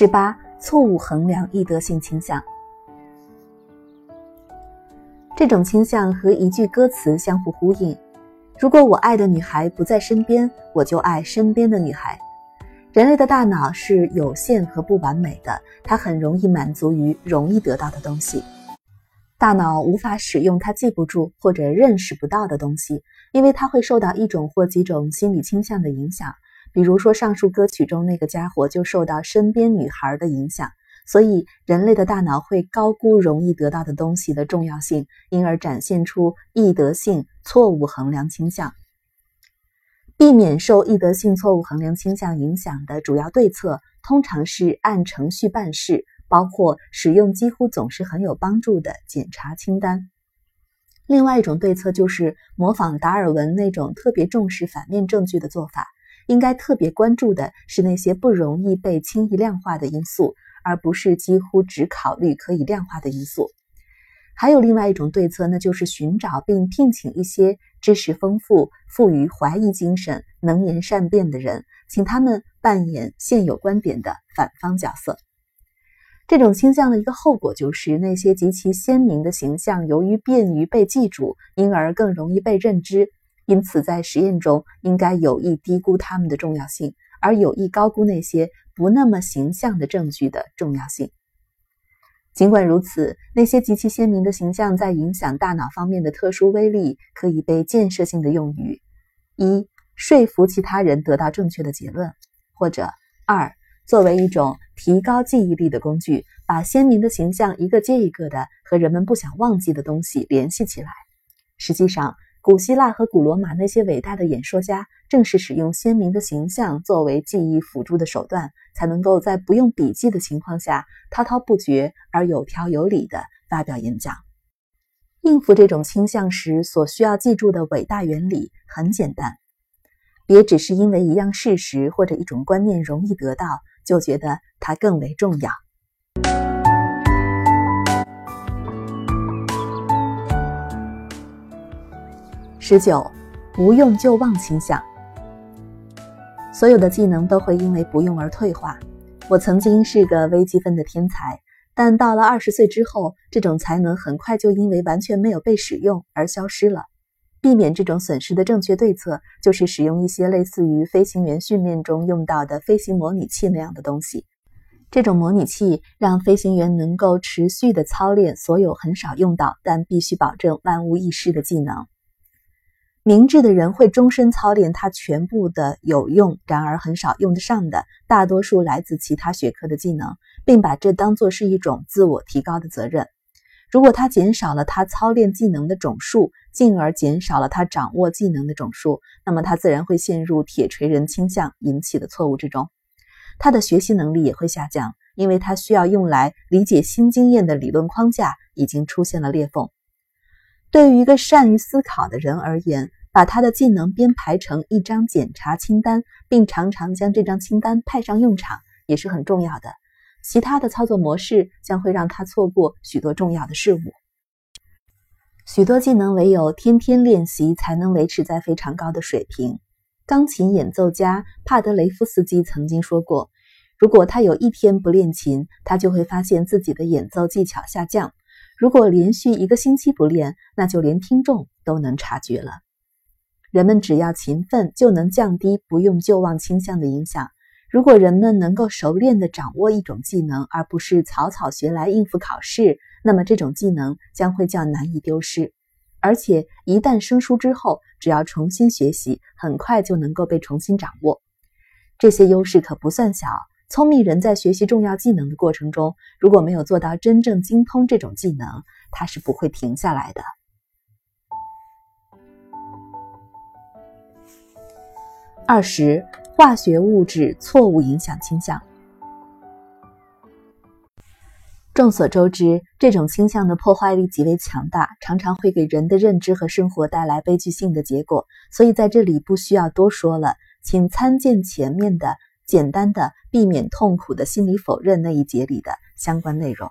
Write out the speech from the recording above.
十八、错误衡量易得性倾向。这种倾向和一句歌词相互呼应：如果我爱的女孩不在身边，我就爱身边的女孩。人类的大脑是有限和不完美的，它很容易满足于容易得到的东西。大脑无法使用它记不住或者认识不到的东西，因为它会受到一种或几种心理倾向的影响。比如说，上述歌曲中那个家伙就受到身边女孩的影响，所以人类的大脑会高估容易得到的东西的重要性，因而展现出易得性错误衡量倾向。避免受易得性错误衡量倾向影响的主要对策，通常是按程序办事，包括使用几乎总是很有帮助的检查清单。另外一种对策就是模仿达尔文那种特别重视反面证据的做法。应该特别关注的是那些不容易被轻易量化的因素，而不是几乎只考虑可以量化的因素。还有另外一种对策，那就是寻找并聘请一些知识丰富、富于怀疑精神、能言善辩的人，请他们扮演现有观点的反方角色。这种倾向的一个后果就是，那些极其鲜明的形象由于便于被记住，因而更容易被认知。因此，在实验中应该有意低估它们的重要性，而有意高估那些不那么形象的证据的重要性。尽管如此，那些极其鲜明的形象在影响大脑方面的特殊威力可以被建设性的用于：一、说服其他人得到正确的结论；或者二、作为一种提高记忆力的工具，把鲜明的形象一个接一个的和人们不想忘记的东西联系起来。实际上，古希腊和古罗马那些伟大的演说家，正是使用鲜明的形象作为记忆辅助的手段，才能够在不用笔记的情况下，滔滔不绝而有条有理地发表演讲。应付这种倾向时所需要记住的伟大原理很简单，别只是因为一样事实或者一种观念容易得到，就觉得它更为重要。十九，不用就忘倾向。所有的技能都会因为不用而退化。我曾经是个微积分的天才，但到了二十岁之后，这种才能很快就因为完全没有被使用而消失了。避免这种损失的正确对策，就是使用一些类似于飞行员训练中用到的飞行模拟器那样的东西。这种模拟器让飞行员能够持续的操练所有很少用到但必须保证万无一失的技能。明智的人会终身操练他全部的有用，然而很少用得上的大多数来自其他学科的技能，并把这当作是一种自我提高的责任。如果他减少了他操练技能的总数，进而减少了他掌握技能的总数，那么他自然会陷入铁锤人倾向引起的错误之中。他的学习能力也会下降，因为他需要用来理解新经验的理论框架已经出现了裂缝。对于一个善于思考的人而言，把他的技能编排成一张检查清单，并常常将这张清单派上用场，也是很重要的。其他的操作模式将会让他错过许多重要的事物。许多技能唯有天天练习才能维持在非常高的水平。钢琴演奏家帕德雷夫斯基曾经说过：“如果他有一天不练琴，他就会发现自己的演奏技巧下降。如果连续一个星期不练，那就连听众都能察觉了。”人们只要勤奋，就能降低不用就忘倾向的影响。如果人们能够熟练地掌握一种技能，而不是草草学来应付考试，那么这种技能将会较难以丢失。而且一旦生疏之后，只要重新学习，很快就能够被重新掌握。这些优势可不算小。聪明人在学习重要技能的过程中，如果没有做到真正精通这种技能，他是不会停下来的。二十，化学物质错误影响倾向。众所周知，这种倾向的破坏力极为强大，常常会给人的认知和生活带来悲剧性的结果。所以在这里不需要多说了，请参见前面的简单的避免痛苦的心理否认那一节里的相关内容。